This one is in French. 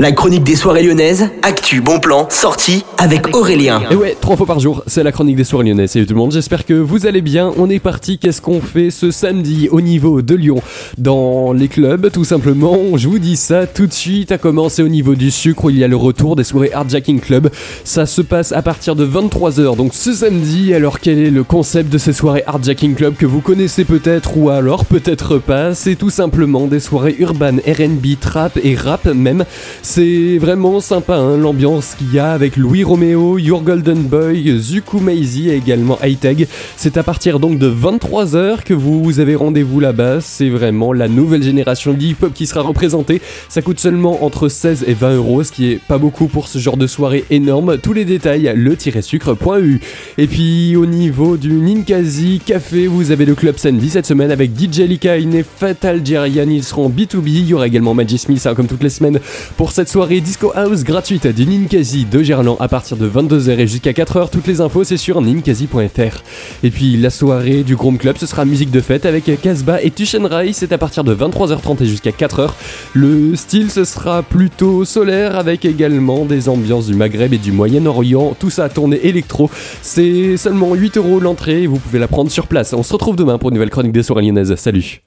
La chronique des soirées lyonnaises, actu, bon plan, sortie avec Aurélien. Et ouais, trois fois par jour, c'est la chronique des soirées lyonnaises. Salut tout le monde, j'espère que vous allez bien. On est parti, qu'est-ce qu'on fait ce samedi au niveau de Lyon? Dans les clubs, tout simplement, je vous dis ça tout de suite. À commencer au niveau du sucre, où il y a le retour des soirées Hardjacking Club. Ça se passe à partir de 23h, donc ce samedi. Alors quel est le concept de ces soirées Hardjacking Club que vous connaissez peut-être ou alors peut-être pas? C'est tout simplement des soirées urbaines, RB, trap et rap même. C'est vraiment sympa hein, l'ambiance qu'il y a avec Louis Romeo, Your Golden Boy, Zuku Maisie et également Hightech. C'est à partir donc de 23h que vous avez rendez-vous là-bas. C'est vraiment la nouvelle génération de hip-hop qui sera représentée. Ça coûte seulement entre 16 et 20 euros, ce qui est pas beaucoup pour ce genre de soirée énorme. Tous les détails, le-sucre.eu. Et puis au niveau du Ninkasi Café, vous avez le club samedi cette semaine avec DJ Lika et Fatal Jerian. Ils seront B2B. Il y aura également Maggie Smith, hein, comme toutes les semaines, pour soirée Disco House gratuite du Ninkasi de Gerland à partir de 22h et jusqu'à 4h. Toutes les infos, c'est sur ninkasi.fr. Et puis la soirée du Chrome Club, ce sera musique de fête avec Casbah et Tushenrai. C'est à partir de 23h30 et jusqu'à 4h. Le style, ce sera plutôt solaire avec également des ambiances du Maghreb et du Moyen-Orient. Tout ça à tourner électro. C'est seulement 8 euros l'entrée et vous pouvez la prendre sur place. On se retrouve demain pour une nouvelle chronique des soirées lyonnaises. Salut